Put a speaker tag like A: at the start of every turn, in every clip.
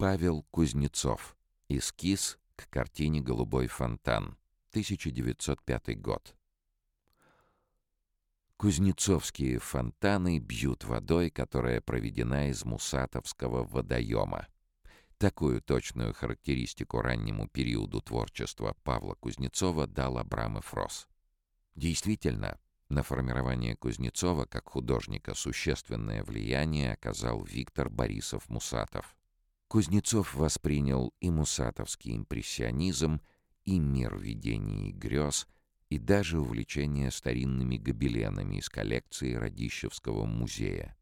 A: Павел Кузнецов. Эскиз к картине «Голубой фонтан». 1905 год. Кузнецовские фонтаны бьют водой, которая проведена из Мусатовского водоема. Такую точную характеристику раннему периоду творчества Павла Кузнецова дал Абрамов Рос. Действительно, на формирование Кузнецова как художника существенное влияние оказал Виктор Борисов-Мусатов. Кузнецов воспринял и мусатовский импрессионизм, и мир видений и грез, и даже увлечение старинными гобеленами из коллекции Радищевского музея.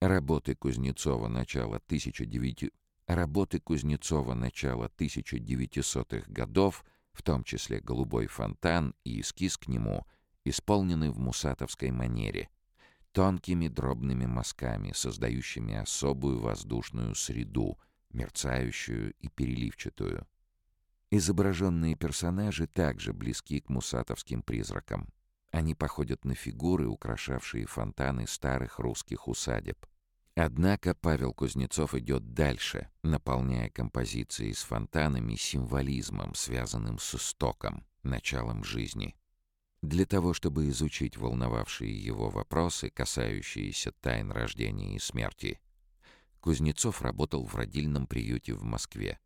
A: Работы Кузнецова начала 19... Работы Кузнецова начала 1900-х годов, в том числе «Голубой фонтан» и эскиз к нему — исполнены в мусатовской манере, тонкими дробными мазками, создающими особую воздушную среду, мерцающую и переливчатую. Изображенные персонажи также близки к мусатовским призракам. Они походят на фигуры, украшавшие фонтаны старых русских усадеб. Однако Павел Кузнецов идет дальше, наполняя композиции с фонтанами символизмом, связанным с истоком, началом жизни. Для того, чтобы изучить волновавшие его вопросы, касающиеся тайн рождения и смерти, Кузнецов работал в родильном приюте в Москве.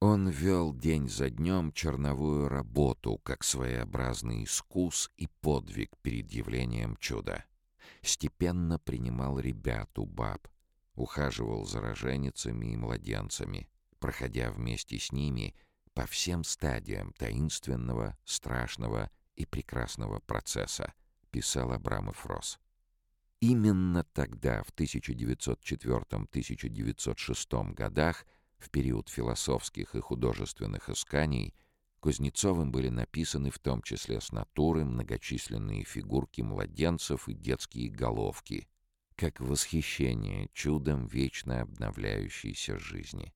A: Он вел день за днем черновую работу, как своеобразный искус и подвиг перед явлением чуда. Степенно принимал ребят у баб, ухаживал за роженицами и младенцами, проходя вместе с ними по всем стадиям таинственного, страшного и прекрасного процесса, писал Абрамов Рос. Именно тогда, в 1904-1906 годах, в период философских и художественных исканий, Кузнецовым были написаны в том числе с натуры многочисленные фигурки младенцев и детские головки, как восхищение чудом вечно обновляющейся жизни.